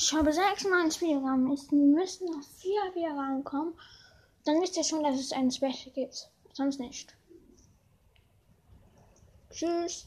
Ich habe sechsmal ein Spiel Ich Es müssen noch vier wieder rankommen. Dann wisst ihr schon, dass es ein Special gibt. Sonst nicht. Tschüss.